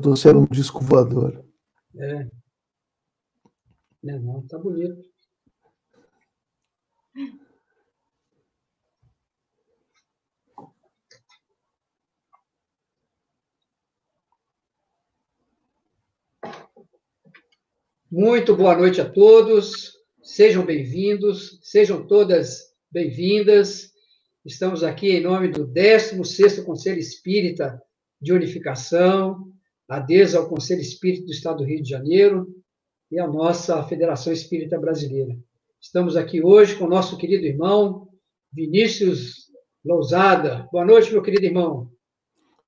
trouxeram um disco voador. É. Não, não, tá bonito. Muito boa noite a todos, sejam bem-vindos, sejam todas bem-vindas. Estamos aqui em nome do 16º Conselho Espírita de Unificação, adesa ao Conselho Espírita do Estado do Rio de Janeiro e à nossa Federação Espírita Brasileira. Estamos aqui hoje com o nosso querido irmão Vinícius Lousada. Boa noite, meu querido irmão.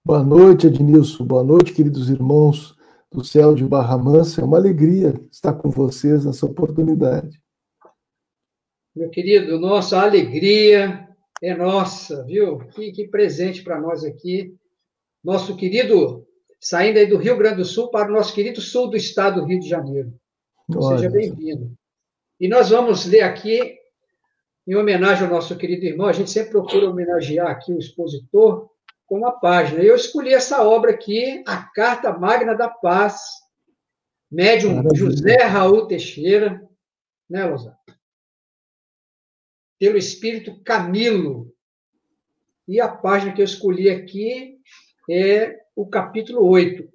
Boa noite, Ednilson. Boa noite, queridos irmãos do céu de Barra Mansa. É uma alegria estar com vocês nessa oportunidade. Meu querido, nossa alegria é nossa, viu? Que, que presente para nós aqui. Nosso querido, saindo aí do Rio Grande do Sul para o nosso querido sul do estado do Rio de Janeiro. Olha. Seja bem-vindo. E nós vamos ler aqui, em homenagem ao nosso querido irmão, a gente sempre procura homenagear aqui o expositor, com uma página. Eu escolhi essa obra aqui, A Carta Magna da Paz, médium Maravilha. José Raul Teixeira, né, Lozano? Pelo espírito Camilo. E a página que eu escolhi aqui é o capítulo 8,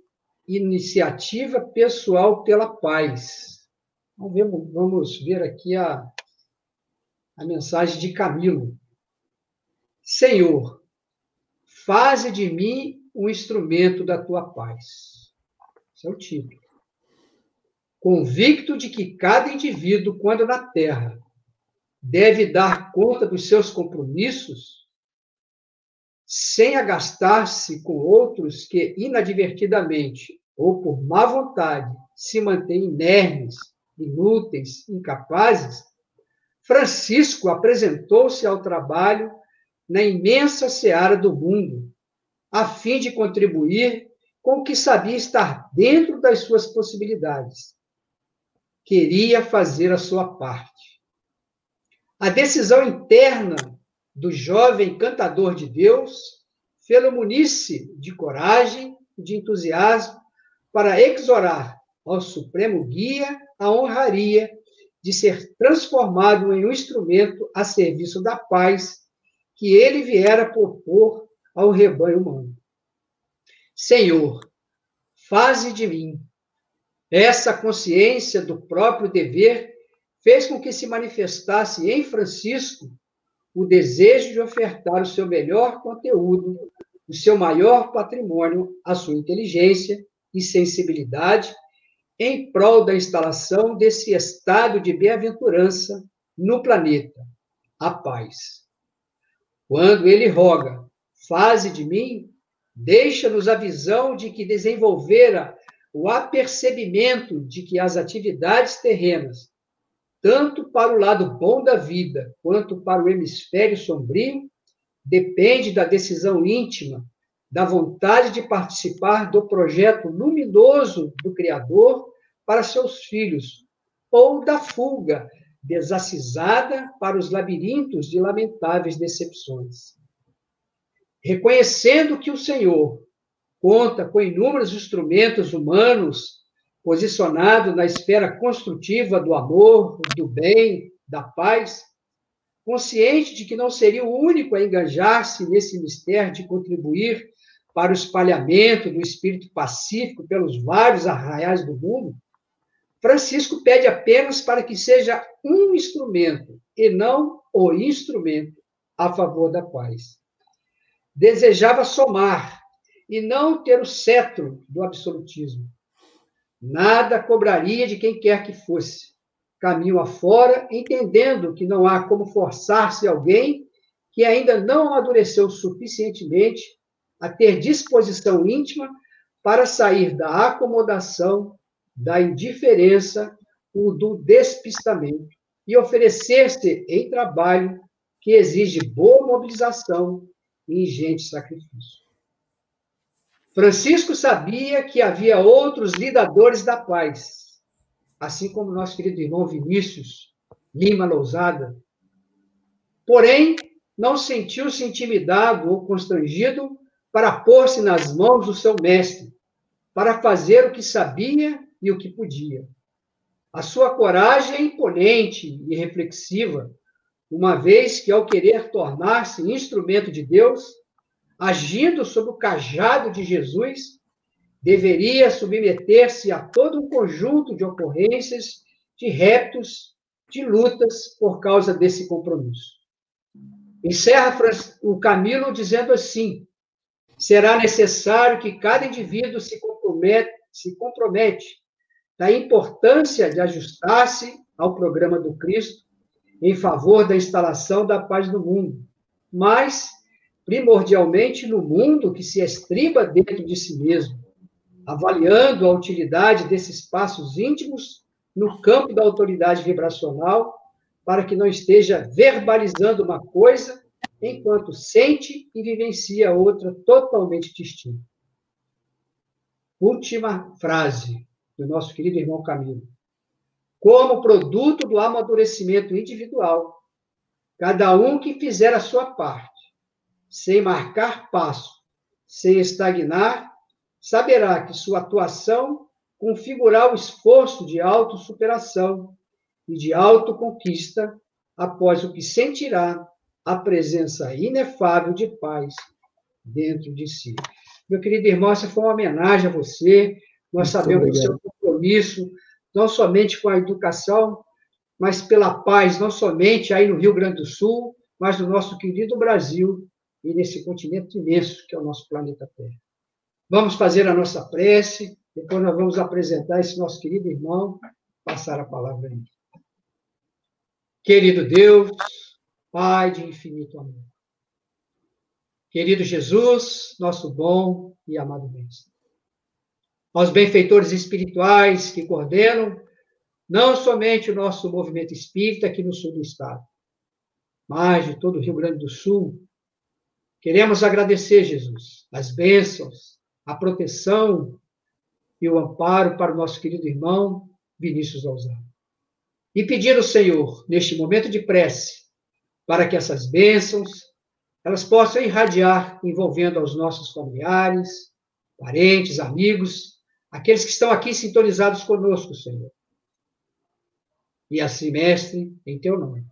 Iniciativa Pessoal pela Paz. Vamos ver, vamos ver aqui a, a mensagem de Camilo. Senhor, Faze de mim um instrumento da tua paz. Esse é o título. Convicto de que cada indivíduo, quando na Terra, deve dar conta dos seus compromissos, sem agastar-se com outros que inadvertidamente ou por má vontade se mantêm inermes, inúteis, incapazes, Francisco apresentou-se ao trabalho na imensa seara do mundo, a fim de contribuir com o que sabia estar dentro das suas possibilidades. Queria fazer a sua parte. A decisão interna do jovem cantador de Deus fê-lo munisse de coragem e de entusiasmo para exorar ao Supremo Guia a honraria de ser transformado em um instrumento a serviço da paz que ele viera propor ao rebanho humano. Senhor, faze de mim. Essa consciência do próprio dever fez com que se manifestasse em Francisco o desejo de ofertar o seu melhor conteúdo, o seu maior patrimônio, a sua inteligência e sensibilidade, em prol da instalação desse estado de bem-aventurança no planeta, a paz. Quando ele roga, faze de mim, deixa-nos a visão de que desenvolvera o apercebimento de que as atividades terrenas, tanto para o lado bom da vida quanto para o hemisfério sombrio, depende da decisão íntima, da vontade de participar do projeto luminoso do Criador para seus filhos, ou da fuga desacisada para os labirintos de lamentáveis decepções. Reconhecendo que o Senhor conta com inúmeros instrumentos humanos posicionados na esfera construtiva do amor, do bem, da paz, consciente de que não seria o único a engajar-se nesse mistério de contribuir para o espalhamento do espírito pacífico pelos vários arraiais do mundo, Francisco pede apenas para que seja um instrumento e não o instrumento a favor da paz. Desejava somar e não ter o cetro do absolutismo. Nada cobraria de quem quer que fosse. Caminho afora, entendendo que não há como forçar-se alguém que ainda não amadureceu suficientemente a ter disposição íntima para sair da acomodação da indiferença ou do despistamento e oferecer-se em trabalho que exige boa mobilização e ingente sacrifício. Francisco sabia que havia outros lidadores da paz, assim como nosso querido irmão Vinícius Lima Lousada. Porém, não sentiu-se intimidado ou constrangido para pôr-se nas mãos do seu mestre, para fazer o que sabia e o que podia. A sua coragem é imponente e reflexiva, uma vez que, ao querer tornar-se instrumento de Deus, agindo sob o cajado de Jesus, deveria submeter-se a todo um conjunto de ocorrências, de reptos, de lutas por causa desse compromisso. Encerra o Camilo dizendo assim: será necessário que cada indivíduo se compromete, se compromete da importância de ajustar-se ao programa do Cristo em favor da instalação da paz no mundo, mas primordialmente no mundo que se estriba dentro de si mesmo, avaliando a utilidade desses passos íntimos no campo da autoridade vibracional, para que não esteja verbalizando uma coisa enquanto sente e vivencia outra totalmente distinta. Última frase do nosso querido irmão Camilo. Como produto do amadurecimento individual, cada um que fizer a sua parte, sem marcar passo, sem estagnar, saberá que sua atuação configurará o esforço de autossuperação e de autoconquista após o que sentirá a presença inefável de paz dentro de si. Meu querido irmão, essa foi uma homenagem a você. Nós Muito sabemos do seu compromisso, não somente com a educação, mas pela paz, não somente aí no Rio Grande do Sul, mas no nosso querido Brasil e nesse continente imenso que é o nosso planeta Terra. Vamos fazer a nossa prece, depois nós vamos apresentar esse nosso querido irmão, passar a palavra a ele. Querido Deus, Pai de infinito amor. Querido Jesus, nosso bom e amado Mestre aos benfeitores espirituais que coordenam não somente o nosso movimento espírita aqui no sul do estado, mas de todo o Rio Grande do Sul. Queremos agradecer, Jesus, as bênçãos, a proteção e o amparo para o nosso querido irmão Vinícius Alzano. E pedir ao Senhor, neste momento de prece, para que essas bênçãos elas possam irradiar envolvendo aos nossos familiares, parentes, amigos aqueles que estão aqui sintonizados conosco, Senhor. E assim, mestre, em teu nome.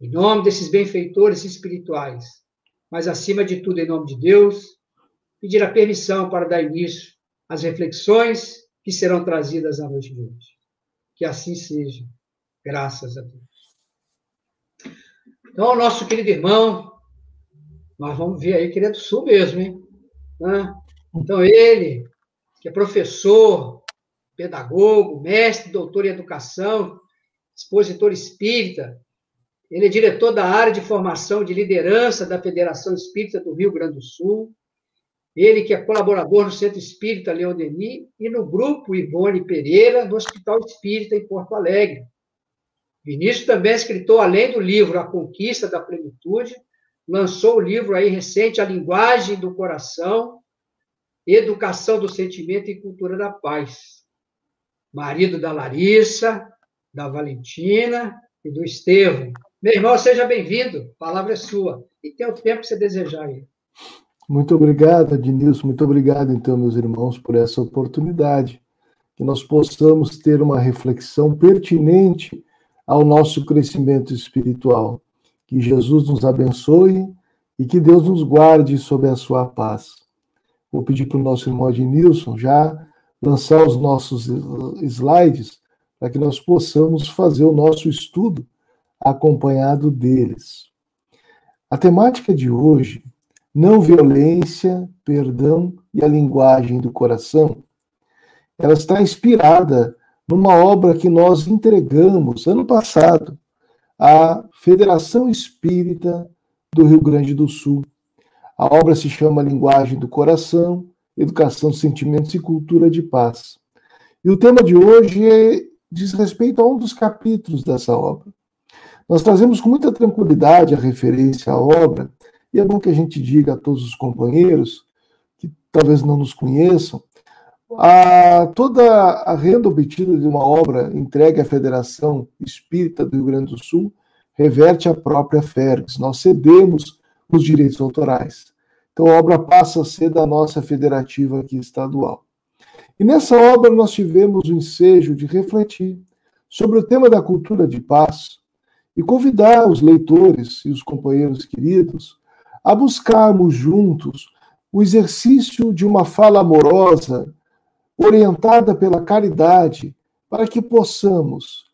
Em nome desses benfeitores espirituais, mas acima de tudo, em nome de Deus, pedir a permissão para dar início às reflexões que serão trazidas à noite de hoje. Que assim seja, graças a Deus. Então, nosso querido irmão, nós vamos ver aí que ele é do sul mesmo, hein? Então, ele, que é professor, pedagogo, mestre, doutor em educação, expositor espírita. Ele é diretor da área de formação de liderança da Federação Espírita do Rio Grande do Sul. Ele que é colaborador no Centro Espírita Leão Denis e no Grupo Ivone Pereira, no Hospital Espírita em Porto Alegre. Vinícius também é escritor, além do livro A Conquista da Plenitude, lançou o livro aí recente A Linguagem do Coração, Educação do Sentimento e Cultura da Paz. Marido da Larissa, da Valentina e do Estevam. Meu irmão, seja bem-vindo. A palavra é sua. E tem o tempo que você desejar aí. Muito obrigado, Adnilson. Muito obrigado, então, meus irmãos, por essa oportunidade. Que nós possamos ter uma reflexão pertinente ao nosso crescimento espiritual. Que Jesus nos abençoe e que Deus nos guarde sob a sua paz. Vou pedir para o nosso irmão Adnilson já lançar os nossos slides para que nós possamos fazer o nosso estudo acompanhado deles. A temática de hoje, não violência, perdão e a linguagem do coração, ela está inspirada numa obra que nós entregamos ano passado à Federação Espírita do Rio Grande do Sul, a obra se chama Linguagem do Coração, Educação, Sentimentos e Cultura de Paz. E o tema de hoje é, diz respeito a um dos capítulos dessa obra. Nós trazemos com muita tranquilidade a referência à obra, e é bom que a gente diga a todos os companheiros, que talvez não nos conheçam, a, toda a renda obtida de uma obra entregue à Federação Espírita do Rio Grande do Sul reverte à própria Fergs. Nós cedemos os direitos autorais. Então a obra passa a ser da nossa federativa aqui estadual. E nessa obra nós tivemos o ensejo de refletir sobre o tema da cultura de paz e convidar os leitores e os companheiros queridos a buscarmos juntos o exercício de uma fala amorosa, orientada pela caridade, para que possamos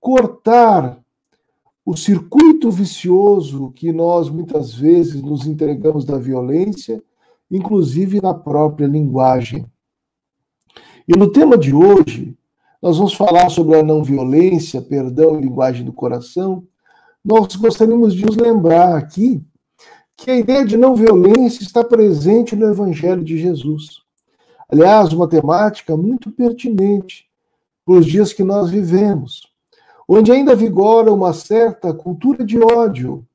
cortar o circuito vicioso que nós muitas vezes nos entregamos da violência, inclusive na própria linguagem. E no tema de hoje, nós vamos falar sobre a não violência, perdão e linguagem do coração. Nós gostaríamos de nos lembrar aqui que a ideia de não violência está presente no Evangelho de Jesus. Aliás, uma temática muito pertinente para os dias que nós vivemos onde ainda vigora uma certa cultura de ódio,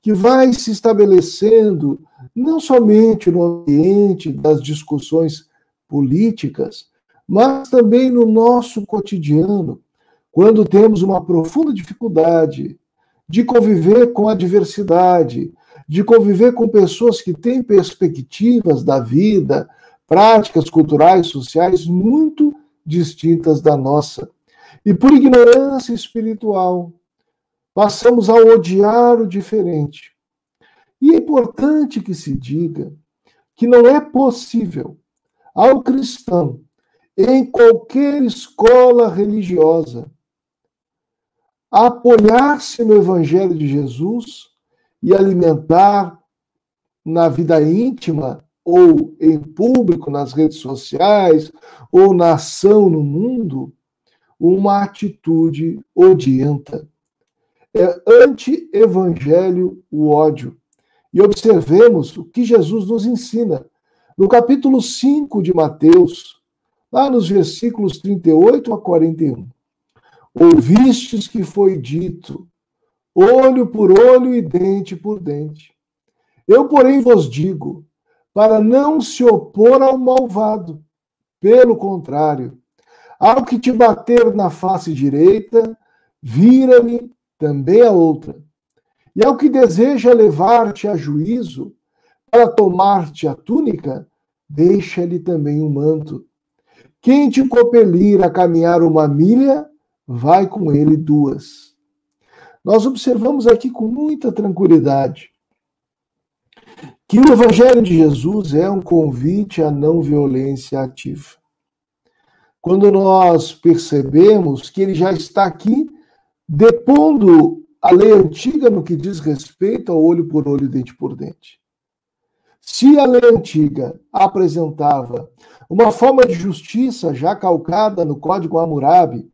que vai se estabelecendo não somente no ambiente das discussões políticas, mas também no nosso cotidiano, quando temos uma profunda dificuldade de conviver com a diversidade, de conviver com pessoas que têm perspectivas da vida, práticas culturais, sociais muito distintas da nossa. E por ignorância espiritual, passamos a odiar o diferente. E é importante que se diga que não é possível ao cristão, em qualquer escola religiosa, apoiar-se no Evangelho de Jesus e alimentar na vida íntima ou em público, nas redes sociais, ou na ação no mundo, uma atitude odienta. É anti-evangelho o ódio. E observemos o que Jesus nos ensina. No capítulo 5 de Mateus, lá nos versículos 38 a 41. Ouvistes que foi dito, olho por olho e dente por dente. Eu, porém, vos digo, para não se opor ao malvado. Pelo contrário, ao que te bater na face direita, vira-me também a outra. E ao que deseja levar-te a juízo, para tomar-te a túnica, deixa-lhe também o um manto. Quem te compelir a caminhar uma milha, vai com ele duas. Nós observamos aqui com muita tranquilidade que o Evangelho de Jesus é um convite à não violência ativa quando nós percebemos que ele já está aqui depondo a lei antiga no que diz respeito ao olho por olho, dente por dente. Se a lei antiga apresentava uma forma de justiça já calcada no Código Hammurabi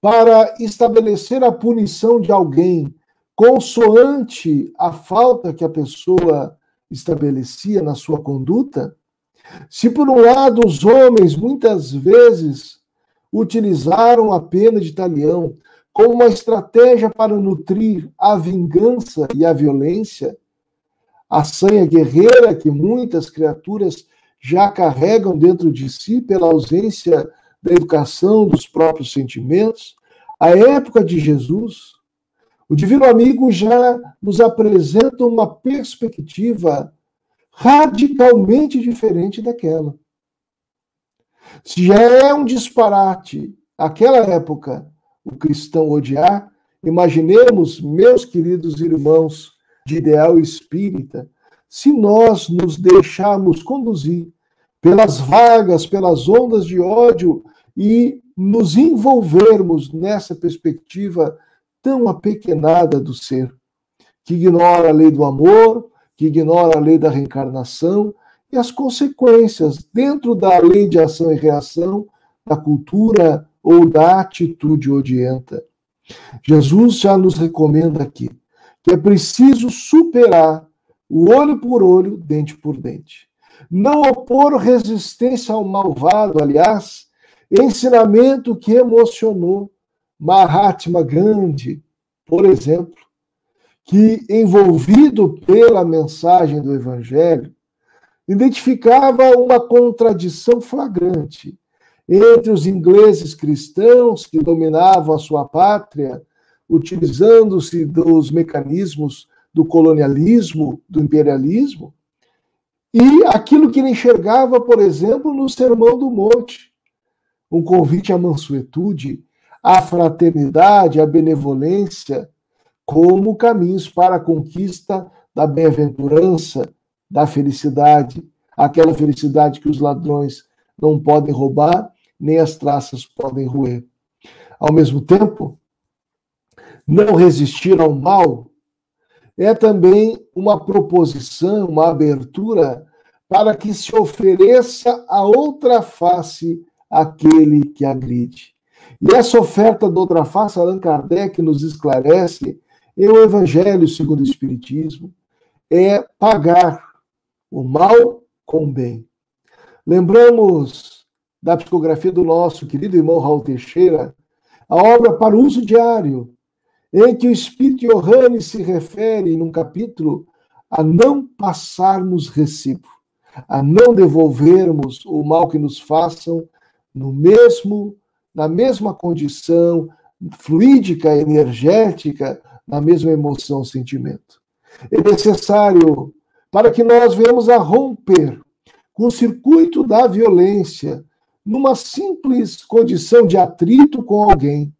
para estabelecer a punição de alguém consoante a falta que a pessoa estabelecia na sua conduta, se por um lado os homens muitas vezes utilizaram a pena de talião como uma estratégia para nutrir a vingança e a violência, a sanha guerreira que muitas criaturas já carregam dentro de si pela ausência da educação dos próprios sentimentos, a época de Jesus, o Divino Amigo já nos apresenta uma perspectiva radicalmente diferente daquela. Se já é um disparate aquela época o cristão odiar, imaginemos, meus queridos irmãos de ideal espírita, se nós nos deixarmos conduzir pelas vagas, pelas ondas de ódio e nos envolvermos nessa perspectiva tão apequenada do ser, que ignora a lei do amor, que ignora a lei da reencarnação e as consequências dentro da lei de ação e reação da cultura ou da atitude odienta. Jesus já nos recomenda aqui que é preciso superar o olho por olho, dente por dente. Não opor resistência ao malvado, aliás, ensinamento que emocionou Mahatma Gandhi, por exemplo, que, envolvido pela mensagem do Evangelho, identificava uma contradição flagrante entre os ingleses cristãos que dominavam a sua pátria, utilizando-se dos mecanismos do colonialismo, do imperialismo, e aquilo que ele enxergava, por exemplo, no Sermão do Monte, um convite à mansuetude, à fraternidade, à benevolência, como caminhos para a conquista da bem-aventurança, da felicidade, aquela felicidade que os ladrões não podem roubar, nem as traças podem roer. Ao mesmo tempo, não resistir ao mal é também uma proposição, uma abertura para que se ofereça a outra face àquele que agride. E essa oferta da outra face, Allan Kardec nos esclarece em o Evangelho segundo o Espiritismo, é pagar o mal com o bem. Lembramos da psicografia do nosso querido irmão Raul Teixeira, a obra para uso diário, em que o Espírito Johannes se refere, num capítulo, a não passarmos recibo, a não devolvermos o mal que nos façam no mesmo, na mesma condição fluídica, energética, na mesma emoção, sentimento. É necessário para que nós venhamos a romper com o circuito da violência numa simples condição de atrito com alguém,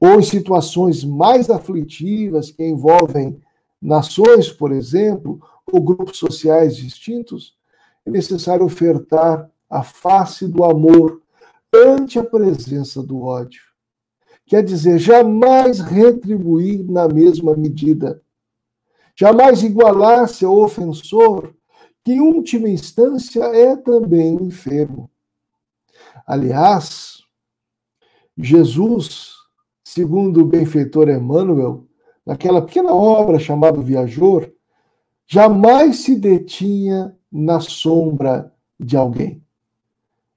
ou em situações mais aflitivas que envolvem nações, por exemplo, ou grupos sociais distintos, é necessário ofertar a face do amor ante a presença do ódio. Quer dizer, jamais retribuir na mesma medida. Jamais igualar-se ao ofensor, que em última instância é também enfermo. Aliás, Jesus segundo o benfeitor Emmanuel, naquela pequena obra chamada Viajor, jamais se detinha na sombra de alguém.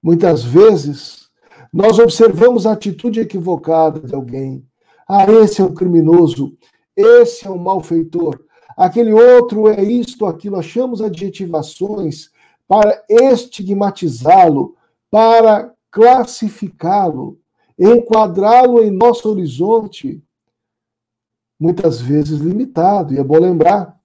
Muitas vezes, nós observamos a atitude equivocada de alguém. Ah, esse é o criminoso, esse é o malfeitor, aquele outro é isto, aquilo. Achamos adjetivações para estigmatizá-lo, para classificá-lo enquadrá-lo em nosso horizonte, muitas vezes limitado. E é bom lembrar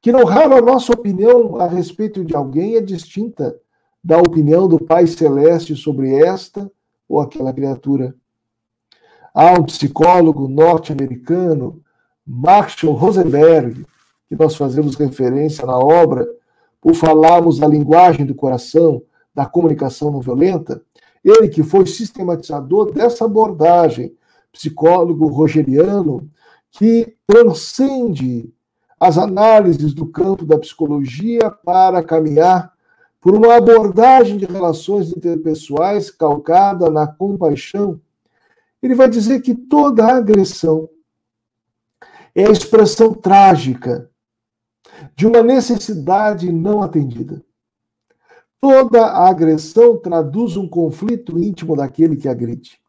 que não raro a nossa opinião a respeito de alguém é distinta da opinião do Pai Celeste sobre esta ou aquela criatura. Há um psicólogo norte-americano, Marshall Rosenberg, que nós fazemos referência na obra, por falarmos da linguagem do coração, da comunicação não violenta, ele que foi sistematizador dessa abordagem, psicólogo rogeriano, que transcende as análises do campo da psicologia para caminhar por uma abordagem de relações interpessoais calcada na compaixão. Ele vai dizer que toda agressão é a expressão trágica de uma necessidade não atendida. Toda agressão traduz um conflito íntimo daquele que agride.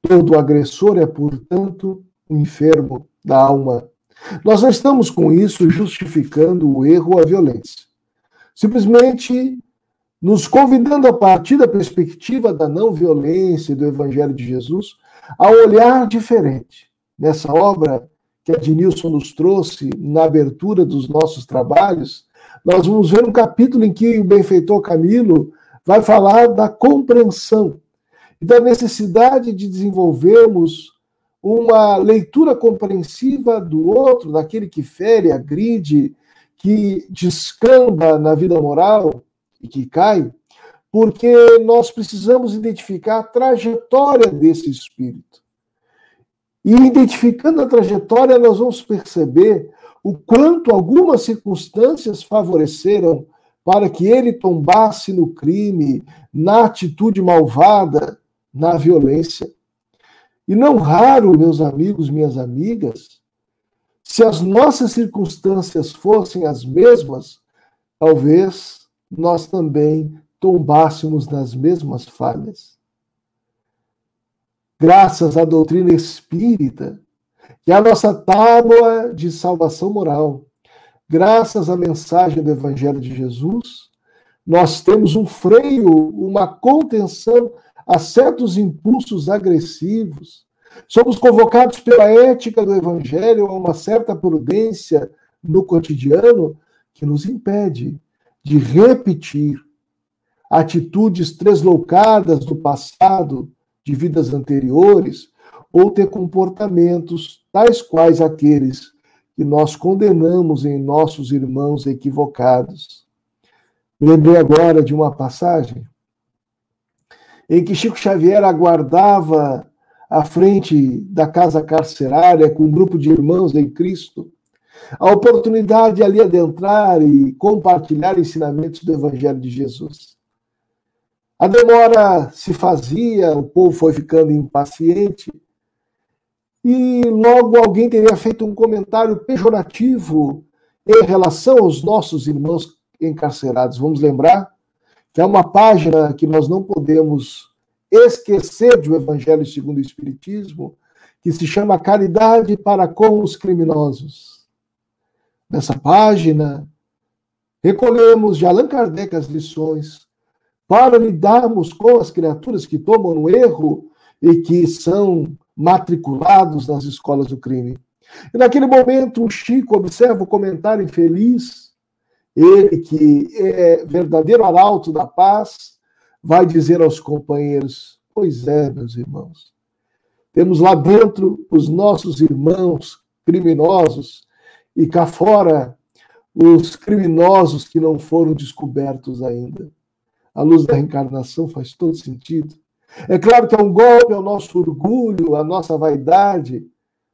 Todo agressor é, portanto, um enfermo da alma. Nós não estamos com isso justificando o erro ou a violência. Simplesmente nos convidando a partir da perspectiva da não violência e do Evangelho de Jesus a olhar diferente. Nessa obra que a Dinilson nos trouxe na abertura dos nossos trabalhos, nós vamos ver um capítulo em que o benfeitor Camilo vai falar da compreensão e da necessidade de desenvolvermos uma leitura compreensiva do outro, daquele que fere, agride, que descamba na vida moral e que cai, porque nós precisamos identificar a trajetória desse espírito. E identificando a trajetória, nós vamos perceber o quanto algumas circunstâncias favoreceram para que ele tombasse no crime, na atitude malvada, na violência. E não raro, meus amigos, minhas amigas, se as nossas circunstâncias fossem as mesmas, talvez nós também tombássemos nas mesmas falhas. Graças à doutrina espírita, que é a nossa tábua de salvação moral. Graças à mensagem do Evangelho de Jesus, nós temos um freio, uma contenção a certos impulsos agressivos. Somos convocados pela ética do Evangelho a uma certa prudência no cotidiano que nos impede de repetir atitudes tresloucadas do passado, de vidas anteriores, ou ter comportamentos tais quais aqueles que nós condenamos em nossos irmãos equivocados. lembrei agora de uma passagem em que Chico Xavier aguardava à frente da casa carcerária com um grupo de irmãos em Cristo a oportunidade de ali adentrar e compartilhar ensinamentos do Evangelho de Jesus. A demora se fazia, o povo foi ficando impaciente, e logo alguém teria feito um comentário pejorativo em relação aos nossos irmãos encarcerados. Vamos lembrar que é uma página que nós não podemos esquecer do Evangelho segundo o Espiritismo, que se chama Caridade para com os Criminosos. Nessa página, recolhemos de Allan Kardec as lições para lidarmos com as criaturas que tomam no erro e que são matriculados nas escolas do crime. E naquele momento, o Chico observa o comentário infeliz, ele que é verdadeiro arauto da paz, vai dizer aos companheiros: Pois é, meus irmãos, temos lá dentro os nossos irmãos criminosos e cá fora os criminosos que não foram descobertos ainda. A luz da reencarnação faz todo sentido. É claro que é um golpe ao nosso orgulho, à nossa vaidade,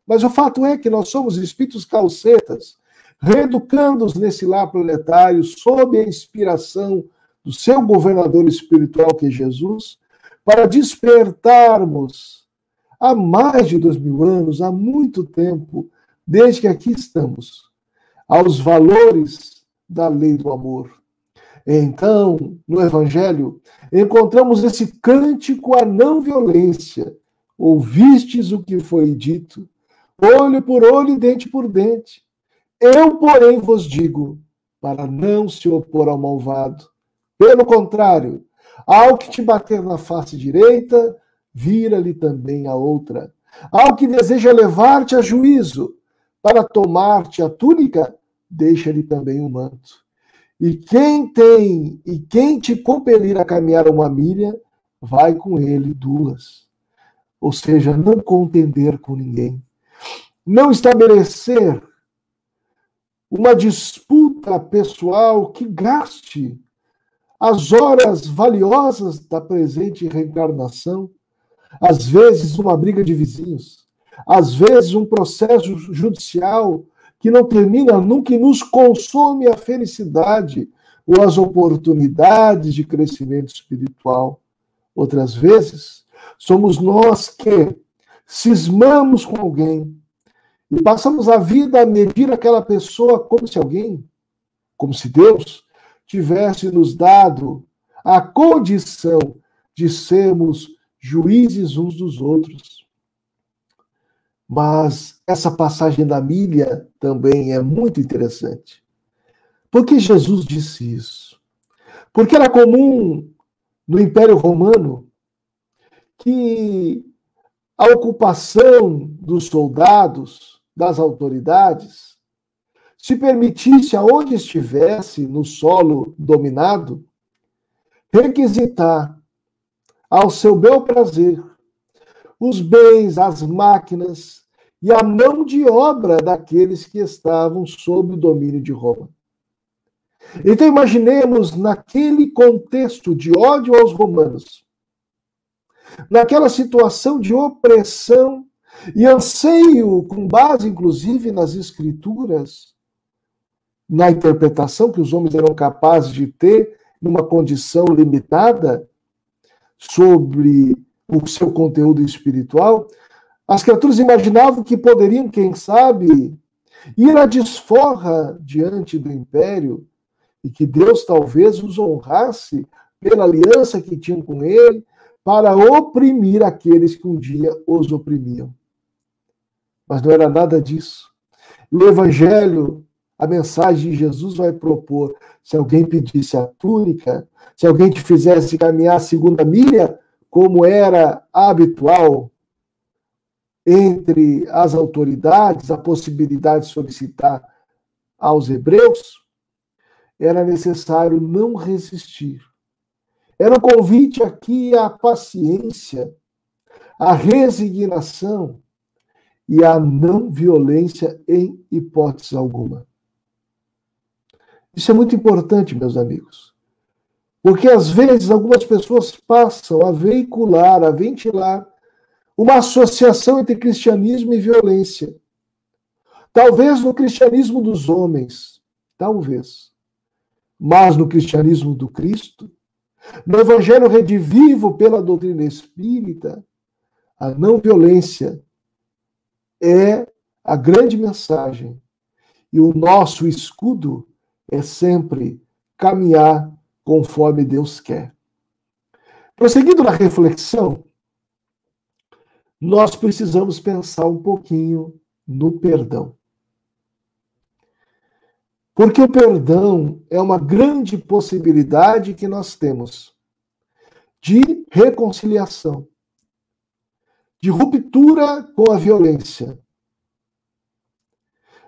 mas o fato é que nós somos espíritos calcetas, reeducando-os nesse lar planetário sob a inspiração do seu governador espiritual, que é Jesus, para despertarmos há mais de dois mil anos, há muito tempo, desde que aqui estamos, aos valores da lei do amor. Então, no Evangelho, encontramos esse cântico à não violência. Ouvistes o que foi dito, olho por olho e dente por dente. Eu, porém, vos digo, para não se opor ao malvado. Pelo contrário, ao que te bater na face direita, vira-lhe também a outra. Ao que deseja levar-te a juízo, para tomar-te a túnica, deixa-lhe também o manto. E quem tem, e quem te compelir a caminhar uma milha, vai com ele duas. Ou seja, não contender com ninguém. Não estabelecer uma disputa pessoal que gaste as horas valiosas da presente reencarnação, às vezes uma briga de vizinhos, às vezes um processo judicial que não termina nunca e nos consome a felicidade ou as oportunidades de crescimento espiritual. Outras vezes, somos nós que cismamos com alguém e passamos a vida a medir aquela pessoa como se alguém, como se Deus, tivesse nos dado a condição de sermos juízes uns dos outros. Mas essa passagem da milha também é muito interessante. Por que Jesus disse isso? Porque era comum no Império Romano que a ocupação dos soldados, das autoridades, se permitisse, aonde estivesse no solo dominado, requisitar ao seu bel prazer os bens, as máquinas e a mão de obra daqueles que estavam sob o domínio de Roma. Então imaginemos naquele contexto de ódio aos romanos, naquela situação de opressão e anseio, com base inclusive nas escrituras, na interpretação que os homens eram capazes de ter numa condição limitada sobre o seu conteúdo espiritual, as criaturas imaginavam que poderiam, quem sabe, ir à desforra diante do império e que Deus talvez os honrasse pela aliança que tinham com ele para oprimir aqueles que um dia os oprimiam. Mas não era nada disso. O Evangelho, a mensagem de Jesus vai propor: se alguém pedisse a túnica, se alguém te fizesse caminhar a segunda milha, como era habitual entre as autoridades, a possibilidade de solicitar aos hebreus, era necessário não resistir. Era um convite aqui à paciência, à resignação e à não violência em hipótese alguma. Isso é muito importante, meus amigos. Porque às vezes algumas pessoas passam a veicular, a ventilar uma associação entre cristianismo e violência. Talvez no cristianismo dos homens, talvez. Mas no cristianismo do Cristo, no evangelho redivivo pela doutrina espírita, a não violência é a grande mensagem. E o nosso escudo é sempre caminhar conforme Deus quer. Prosseguindo na reflexão, nós precisamos pensar um pouquinho no perdão. Porque o perdão é uma grande possibilidade que nós temos de reconciliação, de ruptura com a violência,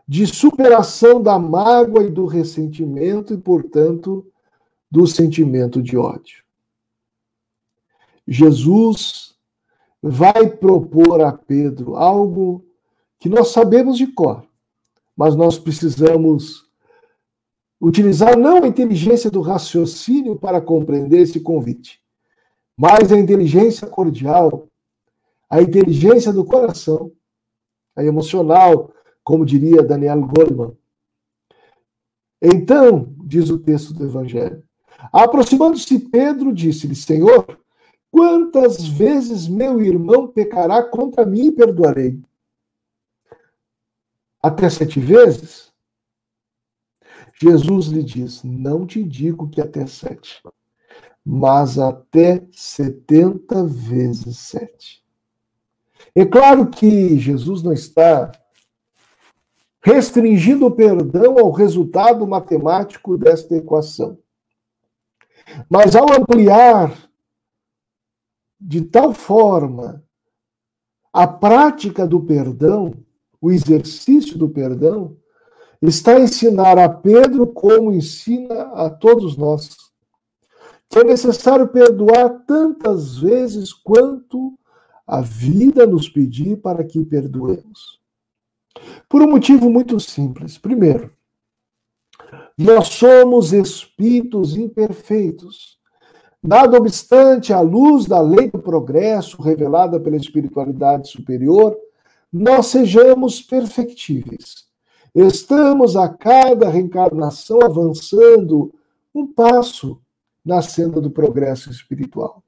de superação da mágoa e do ressentimento e, portanto, do sentimento de ódio. Jesus vai propor a Pedro algo que nós sabemos de cor, mas nós precisamos utilizar não a inteligência do raciocínio para compreender esse convite, mas a inteligência cordial, a inteligência do coração, a emocional, como diria Daniel Goleman. Então, diz o texto do Evangelho, aproximando-se Pedro, disse-lhe: Senhor, quantas vezes meu irmão pecará contra mim e perdoarei? Até sete vezes? Jesus lhe diz: Não te digo que até sete, mas até setenta vezes sete. É claro que Jesus não está restringindo o perdão ao resultado matemático desta equação. Mas ao ampliar de tal forma a prática do perdão, o exercício do perdão, está a ensinar a Pedro como ensina a todos nós. Que é necessário perdoar tantas vezes quanto a vida nos pedir para que perdoemos. Por um motivo muito simples. Primeiro, nós somos espíritos imperfeitos. Nada obstante, à luz da lei do progresso revelada pela espiritualidade superior, nós sejamos perfectíveis. Estamos a cada reencarnação avançando um passo na senda do progresso espiritual.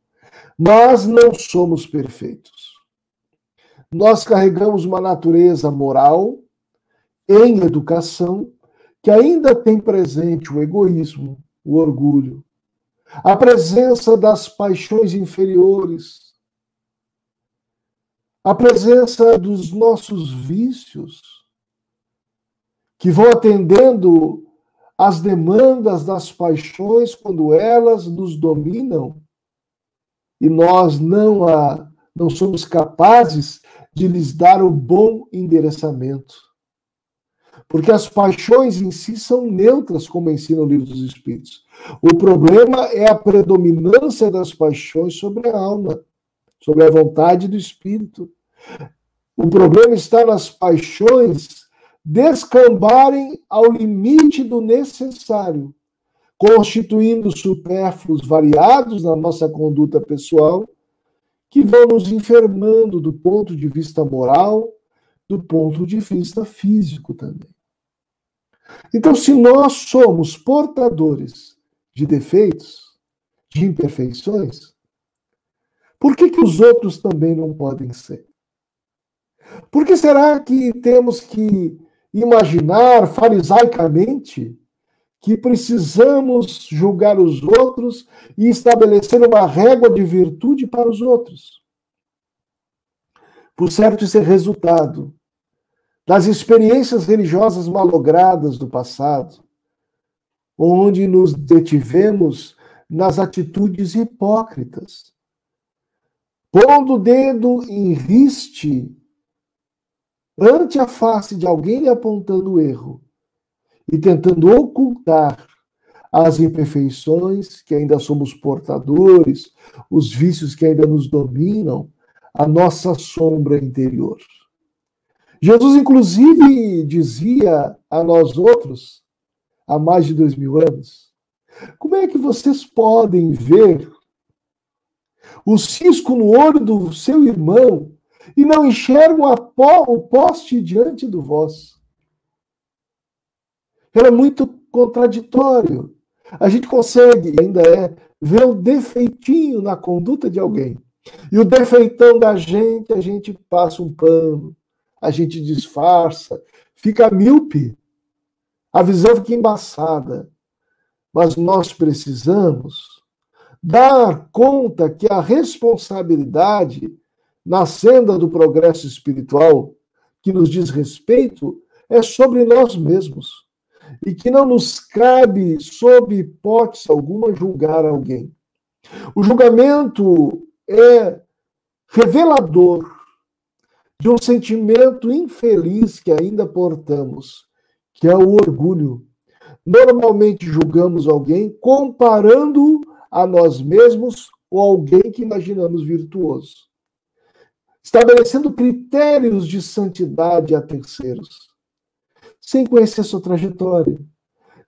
Mas não somos perfeitos. Nós carregamos uma natureza moral em educação que ainda tem presente o egoísmo, o orgulho, a presença das paixões inferiores, a presença dos nossos vícios que vão atendendo às demandas das paixões quando elas nos dominam e nós não a, não somos capazes de lhes dar o bom endereçamento. Porque as paixões em si são neutras, como ensina o livro dos Espíritos. O problema é a predominância das paixões sobre a alma, sobre a vontade do Espírito. O problema está nas paixões descambarem ao limite do necessário, constituindo supérfluos variados na nossa conduta pessoal, que vão nos enfermando do ponto de vista moral, do ponto de vista físico também. Então, se nós somos portadores de defeitos, de imperfeições, por que, que os outros também não podem ser? Por que será que temos que imaginar farisaicamente que precisamos julgar os outros e estabelecer uma régua de virtude para os outros. Por certo, isso é resultado das experiências religiosas malogradas do passado, onde nos detivemos nas atitudes hipócritas, pondo o dedo em riste ante a face de alguém apontando o erro e tentando ocultar as imperfeições que ainda somos portadores, os vícios que ainda nos dominam, a nossa sombra interior. Jesus, inclusive, dizia a nós outros, há mais de dois mil anos, como é que vocês podem ver o cisco no olho do seu irmão e não enxergam o poste diante do vosso? é muito contraditório. A gente consegue, ainda é, ver o defeitinho na conduta de alguém. E o defeitão da gente, a gente passa um pano, a gente disfarça, fica míope, a visão fica embaçada. Mas nós precisamos dar conta que a responsabilidade na senda do progresso espiritual que nos diz respeito é sobre nós mesmos e que não nos cabe, sob hipótese alguma, julgar alguém. O julgamento é revelador de um sentimento infeliz que ainda portamos, que é o orgulho. Normalmente julgamos alguém comparando a nós mesmos ou alguém que imaginamos virtuoso, estabelecendo critérios de santidade a terceiros, sem conhecer sua trajetória,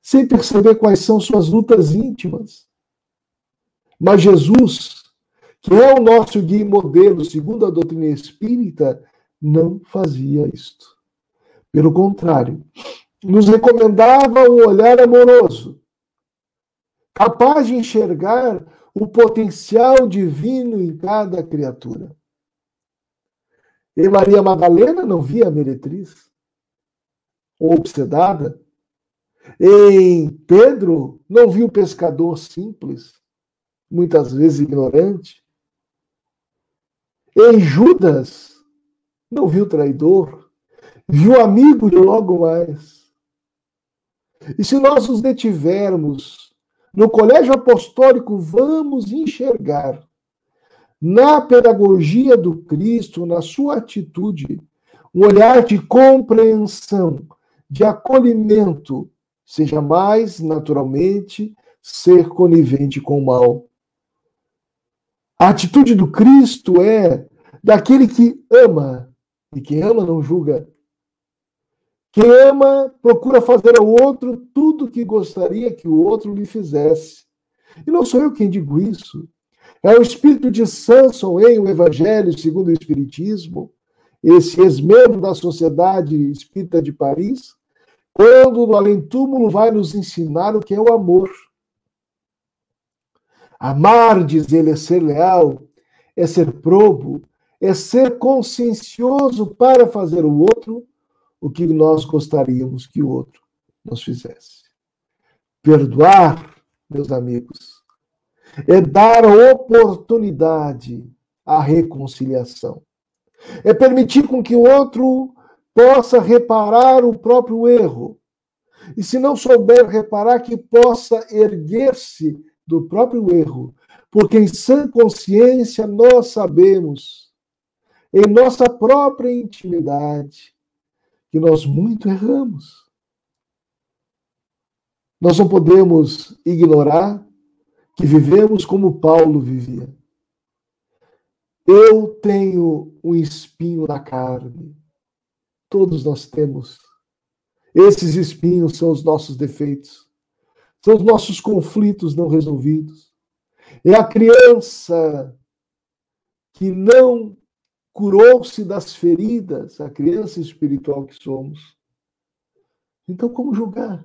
sem perceber quais são suas lutas íntimas. Mas Jesus, que é o nosso guia e modelo, segundo a doutrina espírita, não fazia isto. Pelo contrário, nos recomendava um olhar amoroso, capaz de enxergar o potencial divino em cada criatura. E Maria Madalena não via a meretriz, obsedada. Em Pedro, não viu o pescador simples, muitas vezes ignorante. Em Judas, não viu traidor, viu amigo logo mais. E se nós nos detivermos no colégio apostólico, vamos enxergar na pedagogia do Cristo, na sua atitude, um olhar de compreensão, de acolhimento, seja mais naturalmente ser conivente com o mal. A atitude do Cristo é daquele que ama e quem ama não julga. Quem ama procura fazer ao outro tudo que gostaria que o outro lhe fizesse. E não sou eu quem digo isso. É o espírito de Samson em O Evangelho segundo o Espiritismo, esse ex-membro da Sociedade Espírita de Paris, quando no além-túmulo vai nos ensinar o que é o amor. Amar, diz ele, é ser leal, é ser probo, é ser consciencioso para fazer o outro o que nós gostaríamos que o outro nos fizesse. Perdoar, meus amigos, é dar oportunidade à reconciliação. É permitir com que o outro possa reparar o próprio erro. E se não souber reparar, que possa erguer-se do próprio erro. Porque em sã consciência nós sabemos em nossa própria intimidade, que nós muito erramos. Nós não podemos ignorar que vivemos como Paulo vivia. Eu tenho um espinho na carne. Todos nós temos. Esses espinhos são os nossos defeitos. São os nossos conflitos não resolvidos. É a criança que não curou-se das feridas, a criança espiritual que somos. Então, como julgar?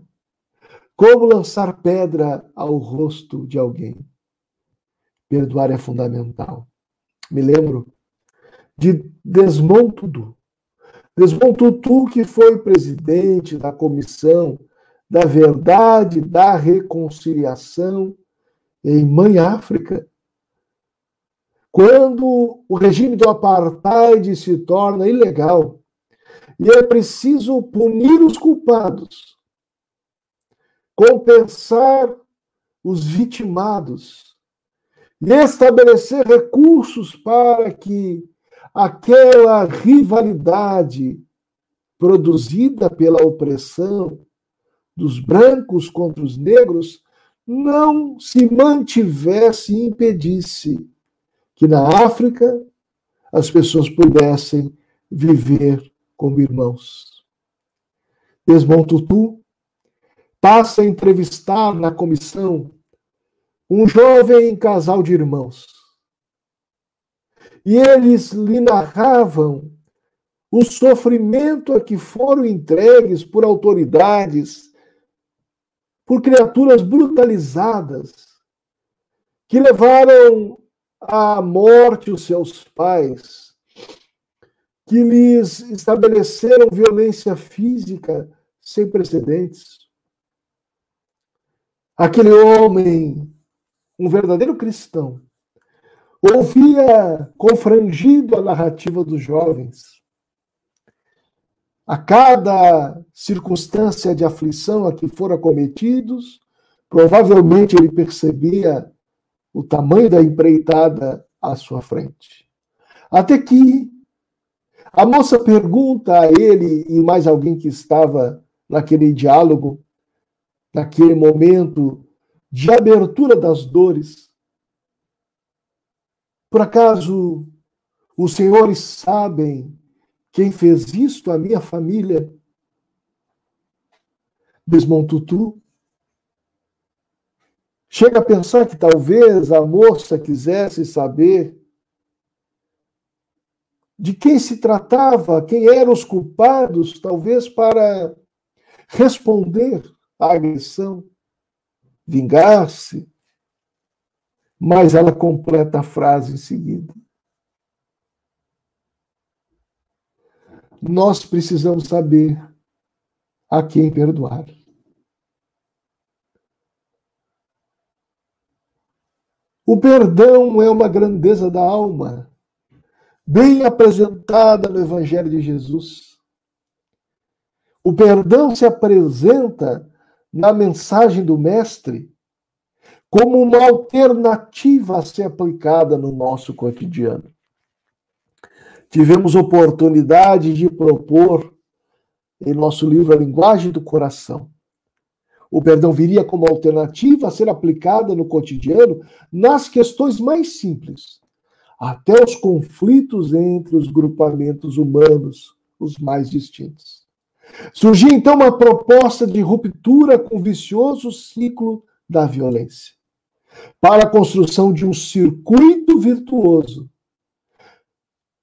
Como lançar pedra ao rosto de alguém? Perdoar é fundamental. Me lembro de Desmond Tutu. Desmond Tutu, que foi presidente da Comissão da Verdade da Reconciliação em Mãe África, quando o regime do apartheid se torna ilegal e é preciso punir os culpados, compensar os vitimados e estabelecer recursos para que aquela rivalidade produzida pela opressão dos brancos contra os negros não se mantivesse e impedisse que na África as pessoas pudessem viver como irmãos. Desmond Tutu passa a entrevistar na comissão um jovem casal de irmãos. E eles lhe narravam o sofrimento a que foram entregues por autoridades, por criaturas brutalizadas, que levaram à morte os seus pais, que lhes estabeleceram violência física sem precedentes. Aquele homem, um verdadeiro cristão, ouvia confrangido a narrativa dos jovens. A cada circunstância de aflição a que foram cometidos, provavelmente ele percebia o tamanho da empreitada à sua frente. Até que a moça pergunta a ele e mais alguém que estava naquele diálogo, naquele momento de abertura das dores, por acaso os senhores sabem quem fez isto à minha família? Desmontutu chega a pensar que talvez a moça quisesse saber de quem se tratava, quem eram os culpados, talvez para responder à agressão, vingar-se. Mas ela completa a frase em seguida. Nós precisamos saber a quem perdoar. O perdão é uma grandeza da alma, bem apresentada no Evangelho de Jesus. O perdão se apresenta na mensagem do Mestre como uma alternativa a ser aplicada no nosso cotidiano. Tivemos oportunidade de propor em nosso livro A Linguagem do Coração. O perdão viria como alternativa a ser aplicada no cotidiano nas questões mais simples, até os conflitos entre os grupamentos humanos, os mais distintos. Surgia então uma proposta de ruptura com o vicioso ciclo da violência, para a construção de um circuito virtuoso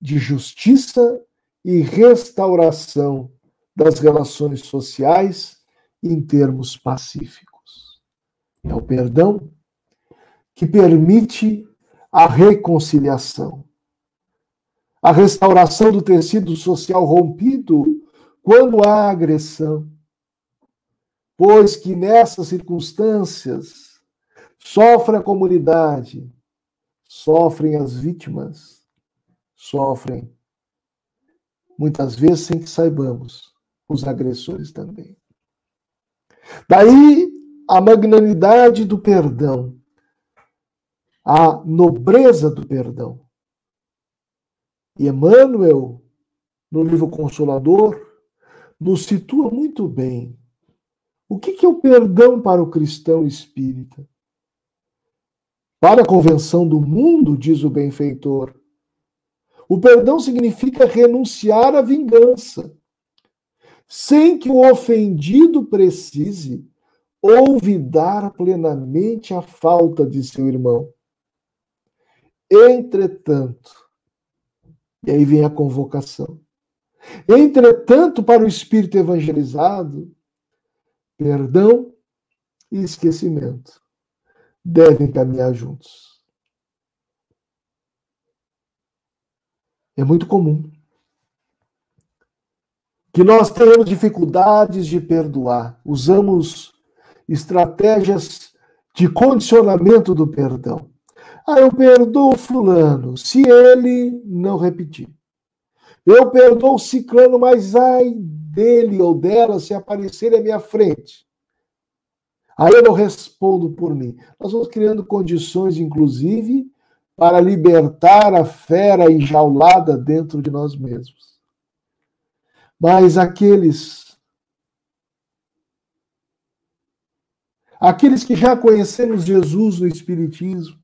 de justiça e restauração das relações sociais em termos pacíficos. É o perdão que permite a reconciliação, a restauração do tecido social rompido quando há agressão, pois que nessas circunstâncias sofre a comunidade, sofrem as vítimas, sofrem, muitas vezes sem que saibamos, os agressores também. Daí a magnanimidade do perdão, a nobreza do perdão. E Emmanuel, no livro Consolador, nos situa muito bem. O que é o perdão para o cristão espírita? Para a convenção do mundo, diz o benfeitor, o perdão significa renunciar à vingança, sem que o ofendido precise olvidar plenamente a falta de seu irmão. Entretanto, e aí vem a convocação. Entretanto, para o espírito evangelizado, perdão e esquecimento devem caminhar juntos. É muito comum que nós tenhamos dificuldades de perdoar. Usamos estratégias de condicionamento do perdão. Ah, eu perdoo fulano se ele não repetir. Eu perdoo ciclano, mas ai dele ou dela se aparecer à minha frente. Aí eu não respondo por mim. Nós vamos criando condições, inclusive, para libertar a fera enjaulada dentro de nós mesmos. Mas aqueles aqueles que já conhecemos Jesus no Espiritismo,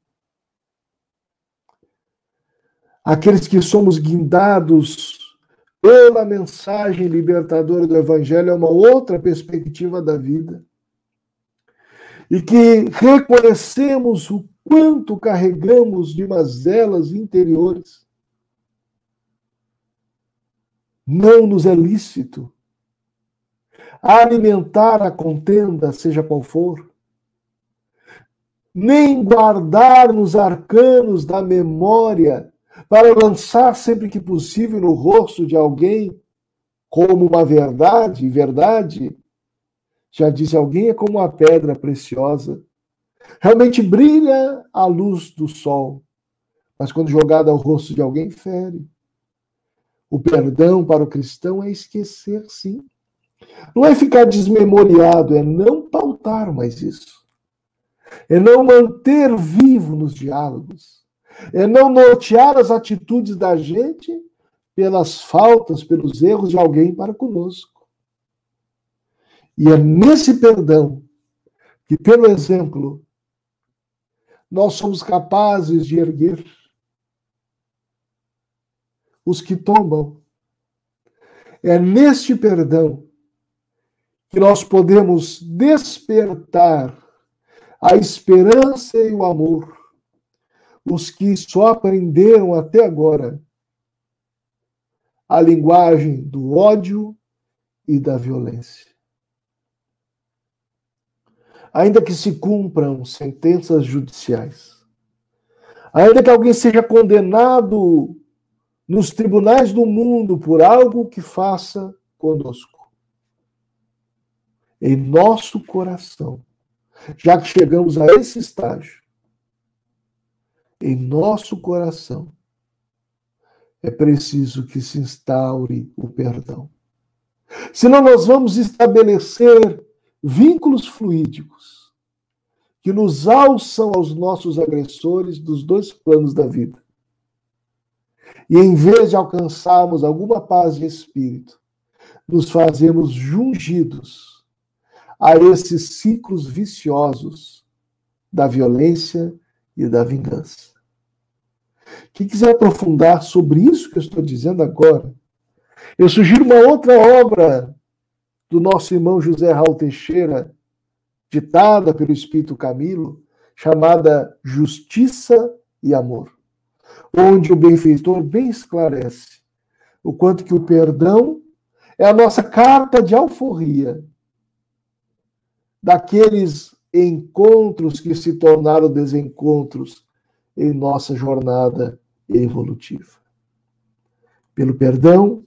aqueles que somos guindados pela mensagem libertadora do Evangelho, é uma outra perspectiva da vida. E que reconhecemos o quanto carregamos de mazelas interiores. Não nos é lícito alimentar a contenda, seja qual for, nem guardar nos arcanos da memória para lançar sempre que possível no rosto de alguém como uma verdade, verdade, já disse alguém, é como uma pedra preciosa. Realmente brilha a luz do sol, mas quando jogada ao rosto de alguém, fere. O perdão para o cristão é esquecer, sim. Não é ficar desmemoriado, é não pautar mais isso. É não manter vivo nos diálogos é não nortear as atitudes da gente pelas faltas, pelos erros de alguém para conosco. E é nesse perdão que, pelo exemplo, nós somos capazes de erguer os que tombam. É neste perdão que nós podemos despertar a esperança e o amor os que só aprenderam até agora a linguagem do ódio e da violência. Ainda que se cumpram sentenças judiciais, ainda que alguém seja condenado nos tribunais do mundo por algo que faça conosco, em nosso coração, já que chegamos a esse estágio, em nosso coração, é preciso que se instaure o perdão. Senão, nós vamos estabelecer vínculos fluídicos que nos alçam aos nossos agressores dos dois planos da vida. E em vez de alcançarmos alguma paz de espírito, nos fazemos jungidos a esses ciclos viciosos da violência e da vingança. Quem quiser aprofundar sobre isso que eu estou dizendo agora, eu sugiro uma outra obra do nosso irmão José Raul Teixeira, ditada pelo Espírito Camilo, chamada Justiça e Amor, onde o benfeitor bem esclarece o quanto que o perdão é a nossa carta de alforria daqueles encontros que se tornaram desencontros em nossa jornada evolutiva. Pelo perdão,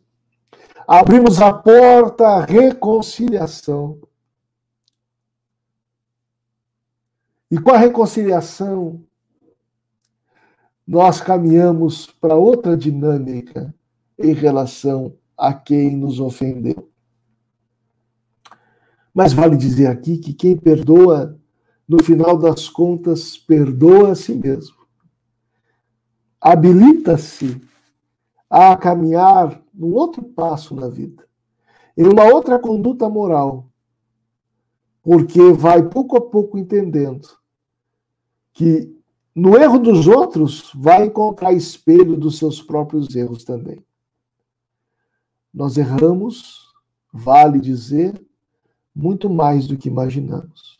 abrimos a porta à reconciliação. E com a reconciliação, nós caminhamos para outra dinâmica em relação a quem nos ofendeu. Mas vale dizer aqui que quem perdoa, no final das contas, perdoa a si mesmo habilita-se a caminhar num outro passo na vida, em uma outra conduta moral, porque vai pouco a pouco entendendo que no erro dos outros vai encontrar espelho dos seus próprios erros também. Nós erramos, vale dizer, muito mais do que imaginamos.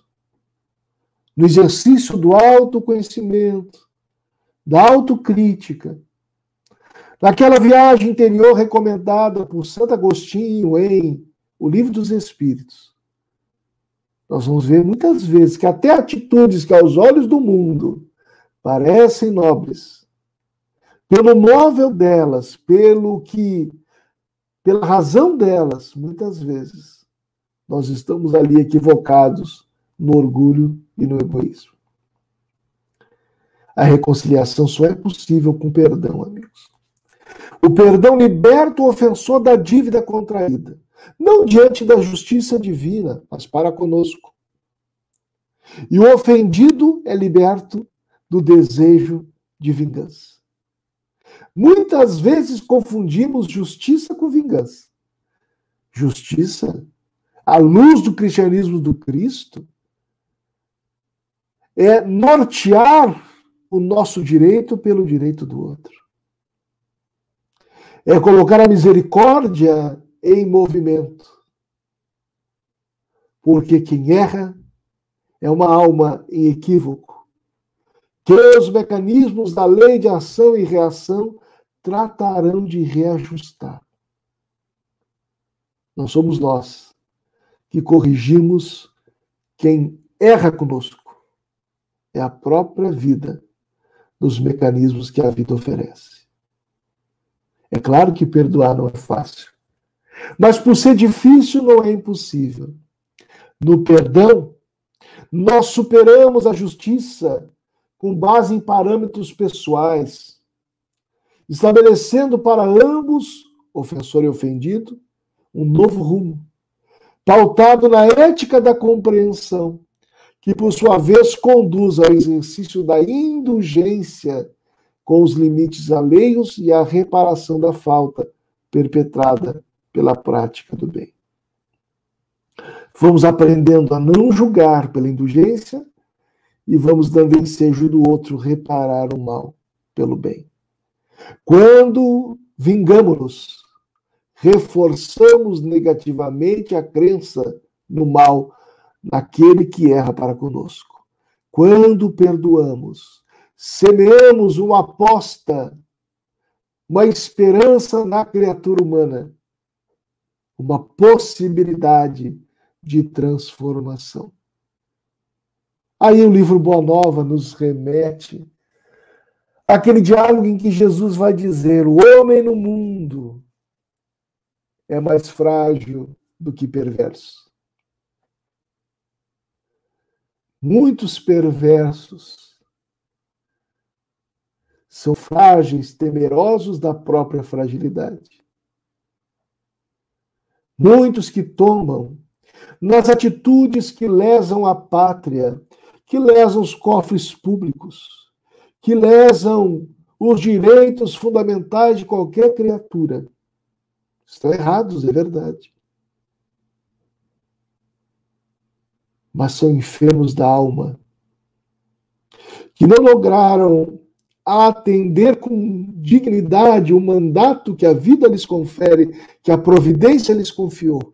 No exercício do autoconhecimento, da autocrítica, daquela viagem interior recomendada por Santo Agostinho em O Livro dos Espíritos. Nós vamos ver muitas vezes que até atitudes que aos olhos do mundo parecem nobres, pelo móvel delas, pelo que pela razão delas, muitas vezes nós estamos ali equivocados no orgulho e no egoísmo. A reconciliação só é possível com perdão, amigos. O perdão liberta o ofensor da dívida contraída, não diante da justiça divina, mas para conosco. E o ofendido é liberto do desejo de vingança. Muitas vezes confundimos justiça com vingança. Justiça, à luz do cristianismo do Cristo, é nortear o nosso direito pelo direito do outro. É colocar a misericórdia em movimento. Porque quem erra é uma alma em equívoco, que os mecanismos da lei de ação e reação tratarão de reajustar. Não somos nós que corrigimos quem erra conosco. É a própria vida nos mecanismos que a vida oferece. É claro que perdoar não é fácil. Mas por ser difícil, não é impossível. No perdão, nós superamos a justiça com base em parâmetros pessoais, estabelecendo para ambos, ofensor e ofendido, um novo rumo, pautado na ética da compreensão, que por sua vez conduz ao exercício da indulgência com os limites alheios e à reparação da falta perpetrada pela prática do bem. Vamos aprendendo a não julgar pela indulgência e vamos dando ensejo do outro reparar o mal pelo bem. Quando vingamos-nos, reforçamos negativamente a crença no mal naquele que erra para conosco. Quando perdoamos, semeamos uma aposta, uma esperança na criatura humana, uma possibilidade de transformação. Aí o livro Boa Nova nos remete àquele diálogo em que Jesus vai dizer: o homem no mundo é mais frágil do que perverso. Muitos perversos são frágeis, temerosos da própria fragilidade. Muitos que tombam nas atitudes que lesam a pátria, que lesam os cofres públicos, que lesam os direitos fundamentais de qualquer criatura. Estão errados, é verdade. Mas são enfermos da alma, que não lograram atender com dignidade o mandato que a vida lhes confere, que a providência lhes confiou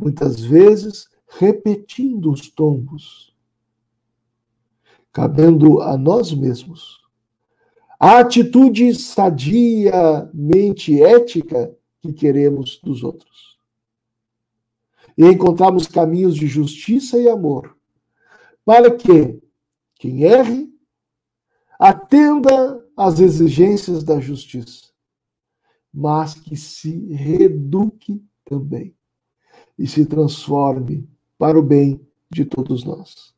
muitas vezes repetindo os tombos, cabendo a nós mesmos a atitude sadiamente ética que queremos dos outros. E encontramos caminhos de justiça e amor, para que quem erre atenda às exigências da justiça, mas que se reduque também e se transforme para o bem de todos nós.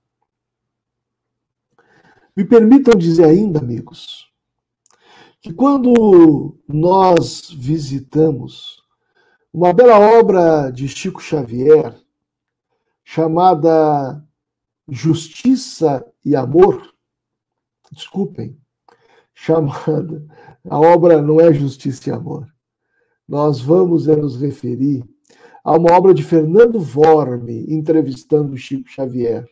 Me permitam dizer ainda, amigos, que quando nós visitamos uma bela obra de Chico Xavier, chamada Justiça e Amor, desculpem, chamada, a obra não é Justiça e Amor. Nós vamos é nos referir a uma obra de Fernando Vorme entrevistando Chico Xavier.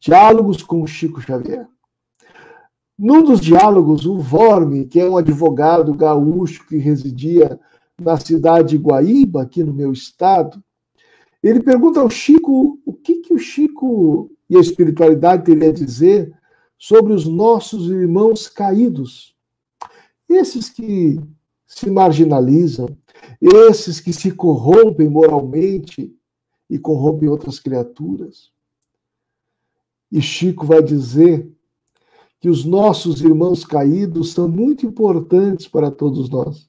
Diálogos com Chico Xavier. Num dos diálogos, o Vorme, que é um advogado gaúcho que residia na cidade de Guaíba, aqui no meu estado, ele pergunta ao Chico o que, que o Chico e a espiritualidade teria a dizer sobre os nossos irmãos caídos. Esses que se marginalizam, esses que se corrompem moralmente e corrompem outras criaturas. E Chico vai dizer que os nossos irmãos caídos são muito importantes para todos nós.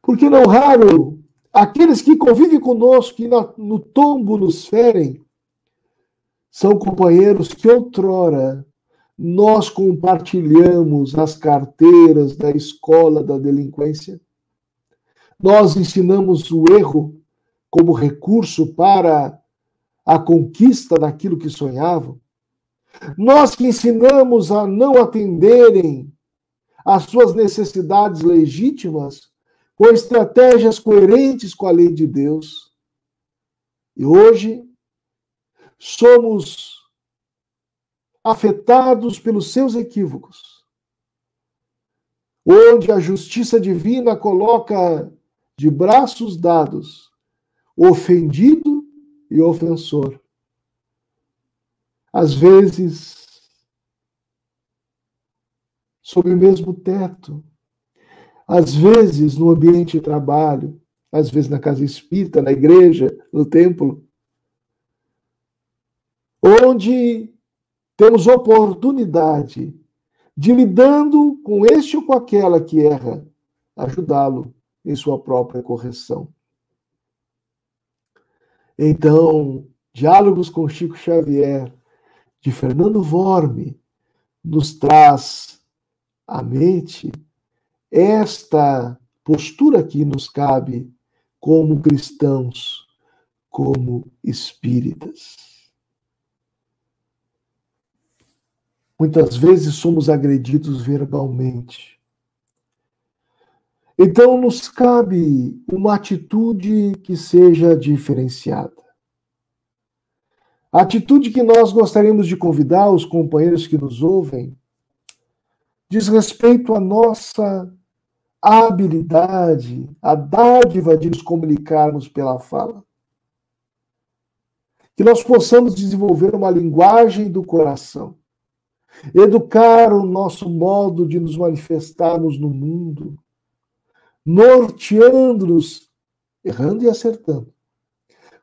Porque não raro, aqueles que convivem conosco e no tombo nos ferem, são companheiros que outrora nós compartilhamos as carteiras da escola da delinquência nós ensinamos o erro como recurso para a conquista daquilo que sonhavam. Nós que ensinamos a não atenderem às suas necessidades legítimas com estratégias coerentes com a lei de Deus. E hoje somos afetados pelos seus equívocos, onde a justiça divina coloca de braços dados ofendido e ofensor. Às vezes, sob o mesmo teto, às vezes no ambiente de trabalho, às vezes na casa espírita, na igreja, no templo, onde temos oportunidade de, lidando com este ou com aquela que erra, ajudá-lo em sua própria correção. Então, Diálogos com Chico Xavier, de Fernando Vorme, nos traz à mente esta postura que nos cabe como cristãos, como espíritas. Muitas vezes somos agredidos verbalmente. Então, nos cabe uma atitude que seja diferenciada. A atitude que nós gostaríamos de convidar os companheiros que nos ouvem diz respeito à nossa habilidade, a dádiva de nos comunicarmos pela fala. Que nós possamos desenvolver uma linguagem do coração, educar o nosso modo de nos manifestarmos no mundo, norteando-nos, errando e acertando,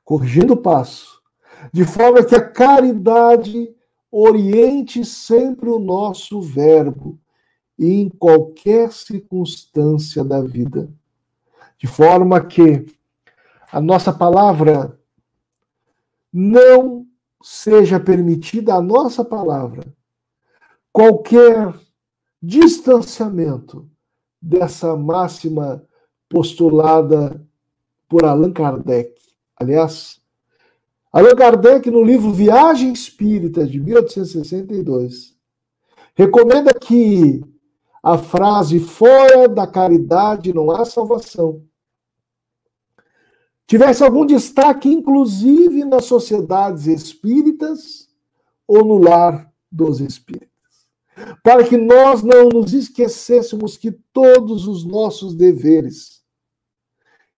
corrigindo o passo, de forma que a caridade oriente sempre o nosso verbo em qualquer circunstância da vida. De forma que a nossa palavra não seja permitida a nossa palavra qualquer distanciamento dessa máxima postulada por Allan Kardec. Aliás, Allan Kardec, no livro Viagem Espírita, de 1862, recomenda que a frase fora da caridade não há salvação tivesse algum destaque, inclusive nas sociedades espíritas ou no lar dos espíritos. Para que nós não nos esquecêssemos que todos os nossos deveres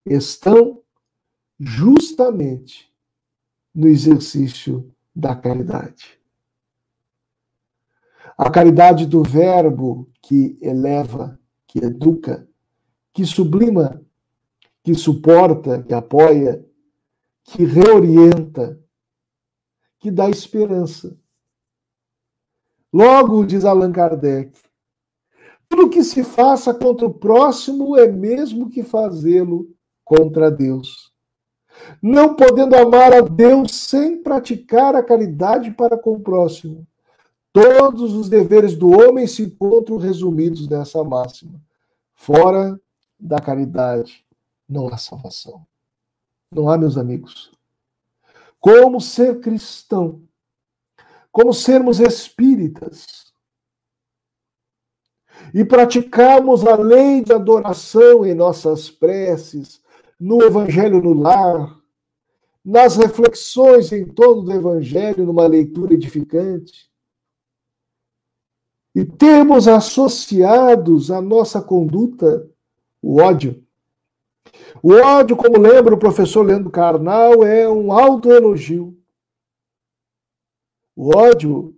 estão justamente no exercício da caridade. A caridade do Verbo que eleva, que educa, que sublima, que suporta, que apoia, que reorienta, que dá esperança. Logo, diz Allan Kardec, tudo que se faça contra o próximo é mesmo que fazê-lo contra Deus. Não podendo amar a Deus sem praticar a caridade para com o próximo. Todos os deveres do homem se encontram resumidos nessa máxima. Fora da caridade não há salvação. Não há, meus amigos. Como ser cristão, como sermos espíritas e praticarmos a lei de adoração em nossas preces, no Evangelho no lar, nas reflexões em torno do Evangelho, numa leitura edificante, e temos associados à nossa conduta o ódio. O ódio, como lembra o professor Leandro Carnal, é um autoelogio. O ódio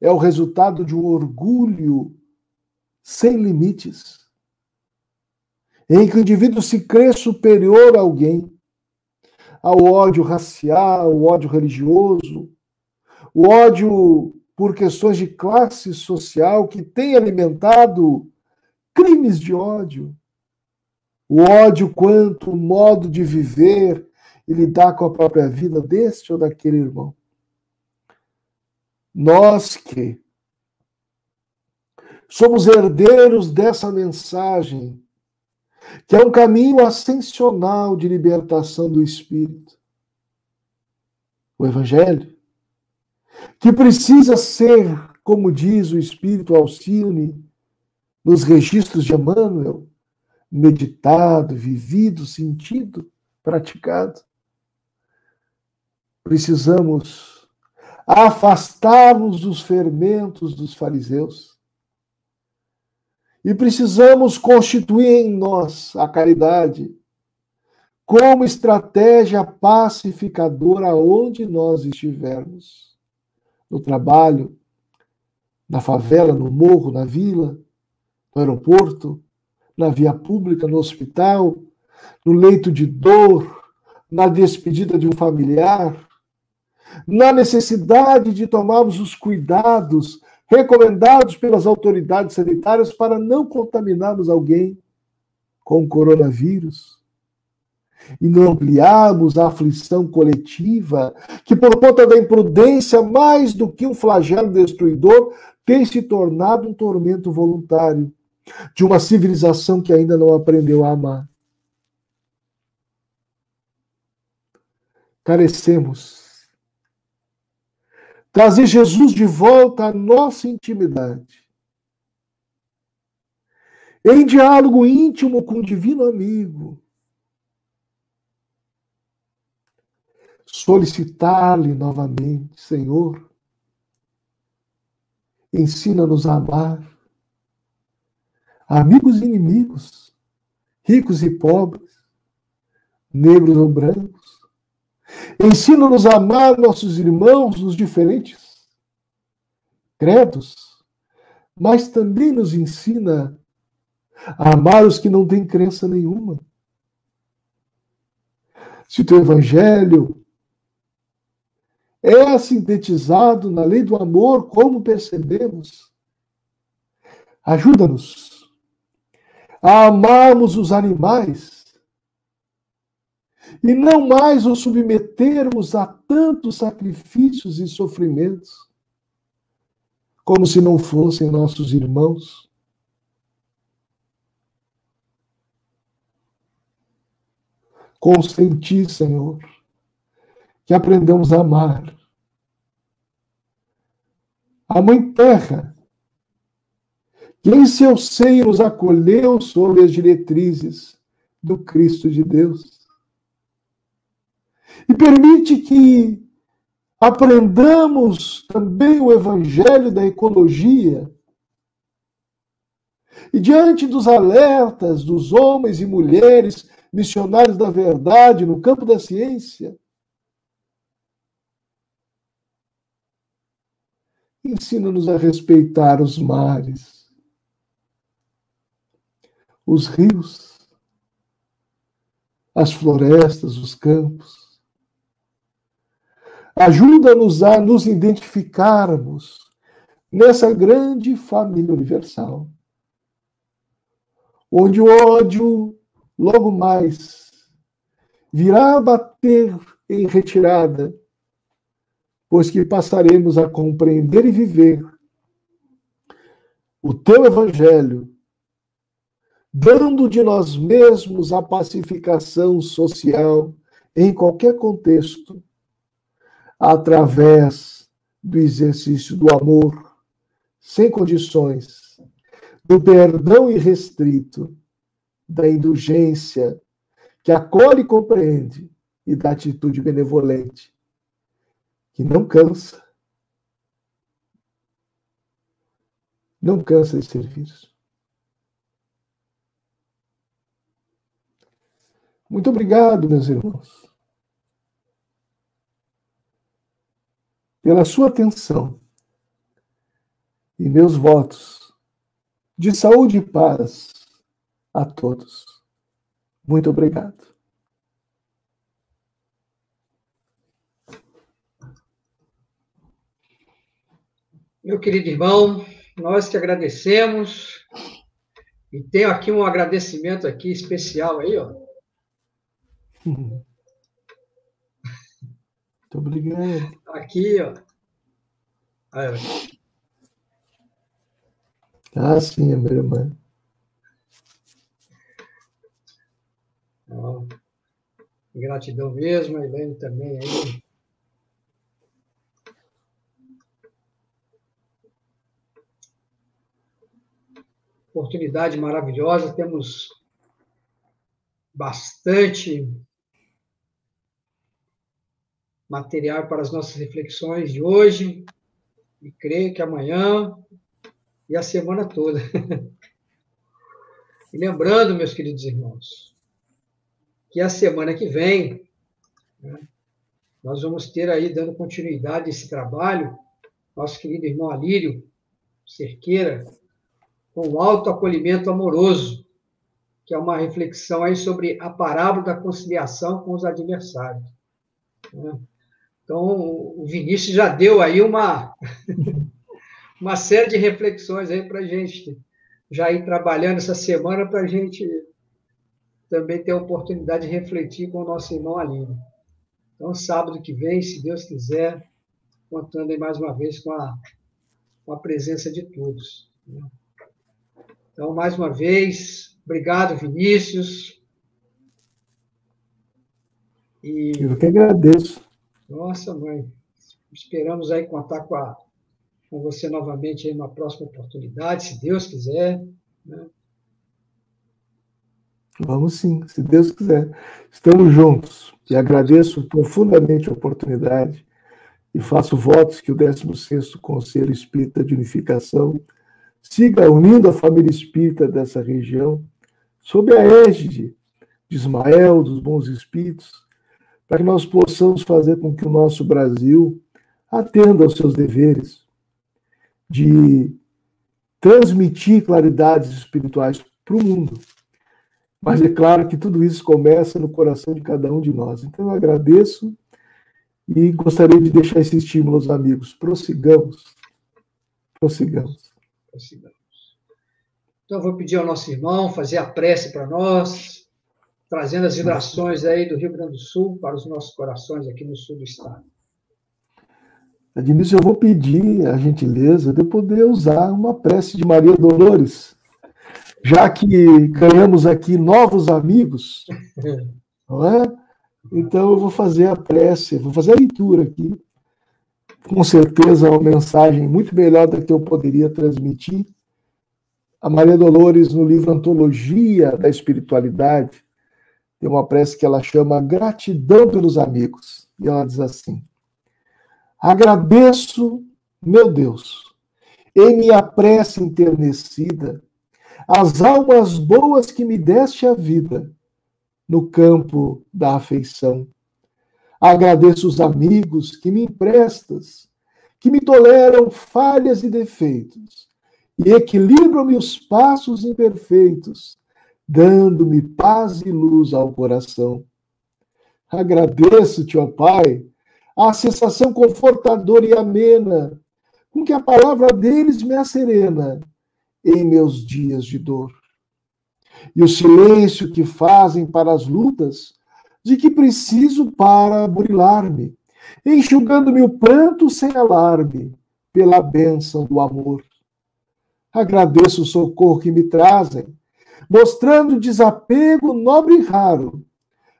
é o resultado de um orgulho sem limites, em que o indivíduo se crê superior a alguém, ao ódio racial, o ódio religioso, o ódio por questões de classe social que tem alimentado crimes de ódio. O ódio quanto o modo de viver e lidar com a própria vida deste ou daquele irmão. Nós que somos herdeiros dessa mensagem, que é um caminho ascensional de libertação do espírito. O Evangelho que precisa ser, como diz o Espírito Alcine, nos registros de Emmanuel, meditado, vivido, sentido, praticado. Precisamos afastar-nos dos fermentos dos fariseus. E precisamos constituir em nós a caridade como estratégia pacificadora aonde nós estivermos. No trabalho, na favela, no morro, na vila, no aeroporto, na via pública, no hospital, no leito de dor, na despedida de um familiar, na necessidade de tomarmos os cuidados recomendados pelas autoridades sanitárias para não contaminarmos alguém com o coronavírus e não ampliarmos a aflição coletiva, que por conta da imprudência, mais do que um flagelo destruidor, tem se tornado um tormento voluntário de uma civilização que ainda não aprendeu a amar. Carecemos trazer Jesus de volta à nossa intimidade. Em diálogo íntimo com o divino amigo. Solicitar-lhe novamente, Senhor, ensina-nos a amar amigos e inimigos, ricos e pobres, negros ou brancos, Ensina-nos a amar nossos irmãos nos diferentes credos, mas também nos ensina a amar os que não têm crença nenhuma. Se o teu evangelho é sintetizado na lei do amor, como percebemos, ajuda-nos a amarmos os animais e não mais os submetermos a tantos sacrifícios e sofrimentos, como se não fossem nossos irmãos. Consenti, Senhor, que aprendamos a amar. A Mãe Terra, que em seu seio nos acolheu sob as diretrizes do Cristo de Deus e permite que aprendamos também o evangelho da ecologia. E diante dos alertas dos homens e mulheres missionários da verdade no campo da ciência, ensina-nos a respeitar os mares, os rios, as florestas, os campos. Ajuda-nos a nos identificarmos nessa grande família universal, onde o ódio logo mais virá bater em retirada, pois que passaremos a compreender e viver o teu evangelho, dando de nós mesmos a pacificação social em qualquer contexto através do exercício do amor, sem condições, do perdão irrestrito, da indulgência, que acolhe e compreende, e da atitude benevolente, que não cansa, não cansa de servir. Muito obrigado, meus irmãos. Pela sua atenção e meus votos de saúde e paz a todos. Muito obrigado. Meu querido irmão, nós que agradecemos e tenho aqui um agradecimento aqui especial aí, ó. Muito obrigado. Aqui, ó. Aí, Ah, sim, é minha irmã. Ó, gratidão mesmo, a Helene também aí. Oportunidade maravilhosa, temos bastante material para as nossas reflexões de hoje, e creio que amanhã e a semana toda. e lembrando, meus queridos irmãos, que a semana que vem né, nós vamos ter aí, dando continuidade a esse trabalho, nosso querido irmão Alírio Cerqueira, com o alto acolhimento amoroso, que é uma reflexão aí sobre a parábola da conciliação com os adversários. Né? Então, o Vinícius já deu aí uma, uma série de reflexões aí para a gente já ir trabalhando essa semana para a gente também ter a oportunidade de refletir com o nosso irmão Aline. Então, sábado que vem, se Deus quiser, contando aí mais uma vez com a, com a presença de todos. Né? Então, mais uma vez, obrigado, Vinícius. E... Eu que agradeço. Nossa, mãe. Esperamos aí contar com, a, com você novamente em uma próxima oportunidade, se Deus quiser. Né? Vamos sim, se Deus quiser. Estamos juntos. E agradeço profundamente a oportunidade e faço votos que o 16º Conselho Espírita de Unificação siga unindo a família espírita dessa região sob a égide de Ismael, dos bons espíritos, para que nós possamos fazer com que o nosso Brasil atenda aos seus deveres de transmitir claridades espirituais para o mundo. Mas é claro que tudo isso começa no coração de cada um de nós. Então eu agradeço e gostaria de deixar esse estímulo aos amigos. Prossigamos. Prossigamos. Prossigamos. Então eu vou pedir ao nosso irmão fazer a prece para nós, trazendo as vibrações aí do Rio Grande do Sul para os nossos corações aqui no sul do estado. Adilson, eu vou pedir a gentileza de poder usar uma prece de Maria Dolores, já que ganhamos aqui novos amigos, não é? Então eu vou fazer a prece, vou fazer a leitura aqui. Com certeza uma mensagem muito melhor do que eu poderia transmitir. A Maria Dolores, no livro Antologia da Espiritualidade, tem uma prece que ela chama Gratidão pelos Amigos. E ela diz assim: Agradeço, meu Deus, em minha prece enternecida, as almas boas que me deste a vida no campo da afeição. Agradeço os amigos que me emprestas, que me toleram falhas e defeitos e equilibram meus passos imperfeitos dando-me paz e luz ao coração. Agradeço-te, ó Pai, a sensação confortadora e amena com que a palavra deles me acerena em meus dias de dor. E o silêncio que fazem para as lutas de que preciso para burilar-me, enxugando-me o pranto sem alarme, pela bênção do amor. Agradeço o socorro que me trazem, mostrando desapego nobre e raro,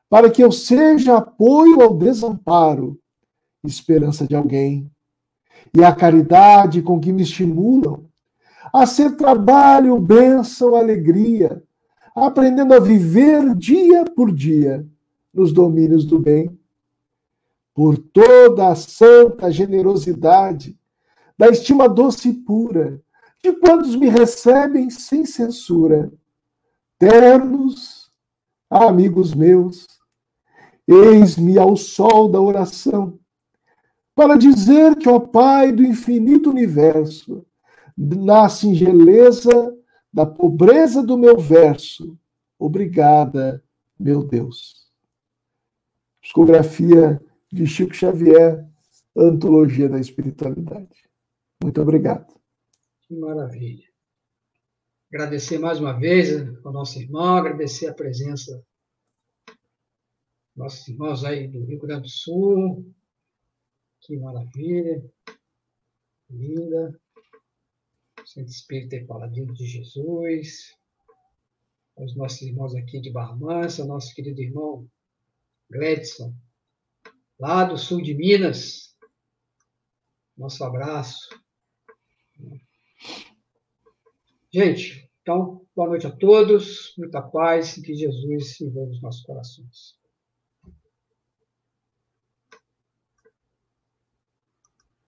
para que eu seja apoio ao desamparo, esperança de alguém, e a caridade com que me estimulam a ser trabalho, bênção, alegria, aprendendo a viver dia por dia nos domínios do bem. Por toda a santa generosidade, da estima doce e pura, de quantos me recebem sem censura, ternos, amigos meus, eis-me ao sol da oração, para dizer que, ó Pai do infinito universo, na singeleza da pobreza do meu verso, obrigada, meu Deus. Psicografia de Chico Xavier, Antologia da Espiritualidade. Muito obrigado. Que maravilha. Agradecer mais uma vez ao nosso irmão, agradecer a presença nossos irmãos aí do Rio Grande do Sul. Que maravilha. Linda. Centro Espírita e Paladino de Jesus. Os nossos irmãos aqui de Barra Mansa, nosso querido irmão Gledson, lá do sul de Minas. Nosso abraço. Gente, então, boa noite a todos, muita paz e que Jesus envolva nos nossos corações.